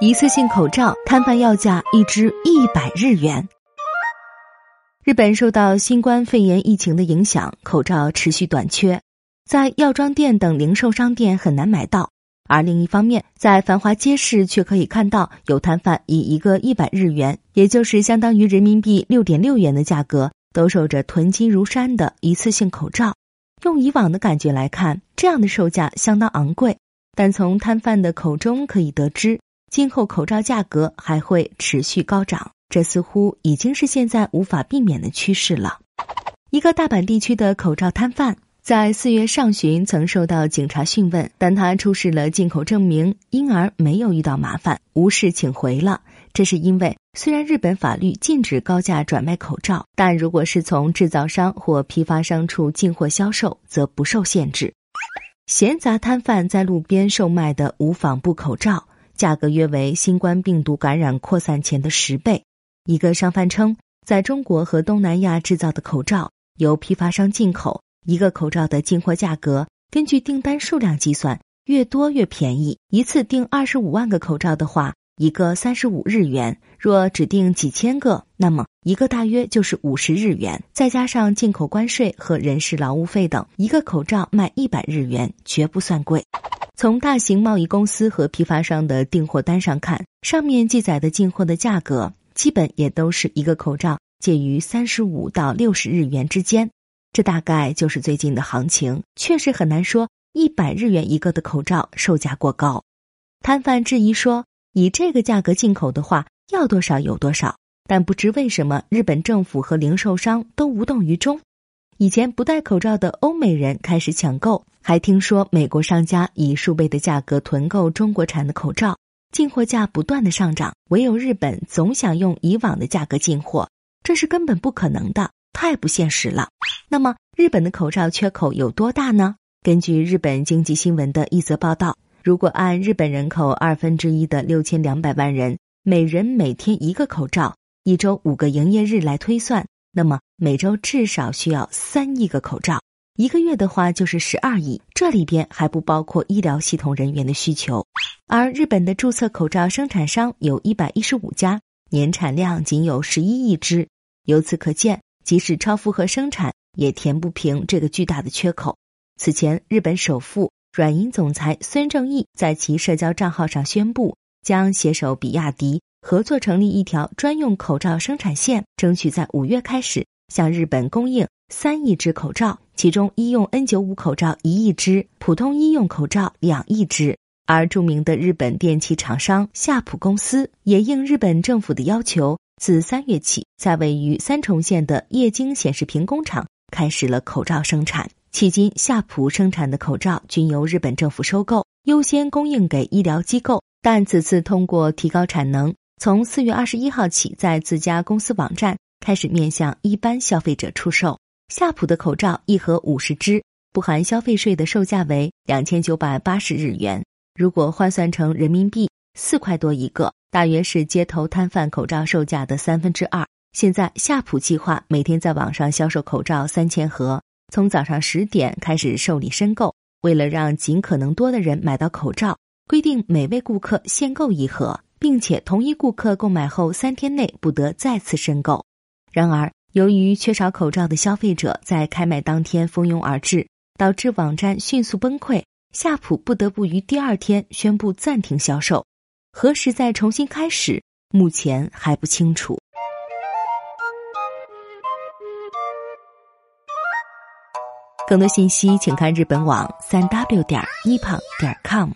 一次性口罩摊贩要价一支一百日元。日本受到新冠肺炎疫情的影响，口罩持续短缺，在药妆店等零售商店很难买到。而另一方面，在繁华街市却可以看到有摊贩以一个一百日元，也就是相当于人民币六点六元的价格，兜售着囤积如山的一次性口罩。用以往的感觉来看，这样的售价相当昂贵。但从摊贩的口中可以得知，今后口罩价格还会持续高涨，这似乎已经是现在无法避免的趋势了。一个大阪地区的口罩摊贩在四月上旬曾受到警察讯问，但他出示了进口证明，因而没有遇到麻烦，无事请回了。这是因为，虽然日本法律禁止高价转卖口罩，但如果是从制造商或批发商处进货销售，则不受限制。闲杂摊贩在路边售卖的无纺布口罩，价格约为新冠病毒感染扩散前的十倍。一个商贩称，在中国和东南亚制造的口罩由批发商进口，一个口罩的进货价格根据订单数量计算，越多越便宜。一次订二十五万个口罩的话。一个三十五日元，若只订几千个，那么一个大约就是五十日元，再加上进口关税和人事劳务费等，一个口罩卖一百日元，绝不算贵。从大型贸易公司和批发商的订货单上看，上面记载的进货的价格，基本也都是一个口罩介于三十五到六十日元之间。这大概就是最近的行情，确实很难说一百日元一个的口罩售价过高。摊贩质疑说。以这个价格进口的话，要多少有多少。但不知为什么，日本政府和零售商都无动于衷。以前不戴口罩的欧美人开始抢购，还听说美国商家以数倍的价格囤购中国产的口罩，进货价不断的上涨。唯有日本总想用以往的价格进货，这是根本不可能的，太不现实了。那么，日本的口罩缺口有多大呢？根据日本经济新闻的一则报道。如果按日本人口二分之一的六千两百万人，每人每天一个口罩，一周五个营业日来推算，那么每周至少需要三亿个口罩，一个月的话就是十二亿。这里边还不包括医疗系统人员的需求。而日本的注册口罩生产商有一百一十五家，年产量仅有十一亿只。由此可见，即使超负荷生产，也填不平这个巨大的缺口。此前，日本首富。软银总裁孙正义在其社交账号上宣布，将携手比亚迪合作成立一条专用口罩生产线，争取在五月开始向日本供应三亿只口罩，其中医用 N 九五口罩一亿只，普通医用口罩两亿只。而著名的日本电器厂商夏普公司也应日本政府的要求，自三月起，在位于三重县的液晶显示屏工厂开始了口罩生产。迄今，夏普生产的口罩均由日本政府收购，优先供应给医疗机构。但此次通过提高产能，从四月二十一号起，在自家公司网站开始面向一般消费者出售。夏普的口罩一盒五十只，不含消费税的售价为两千九百八十日元，如果换算成人民币，四块多一个，大约是街头摊贩口罩售价的三分之二。现在，夏普计划每天在网上销售口罩三千盒。从早上十点开始受理申购，为了让尽可能多的人买到口罩，规定每位顾客限购一盒，并且同一顾客购买后三天内不得再次申购。然而，由于缺少口罩的消费者在开卖当天蜂拥而至，导致网站迅速崩溃，夏普不得不于第二天宣布暂停销售。何时再重新开始，目前还不清楚。更多信息，请看日本网三 w 点一胖点 com。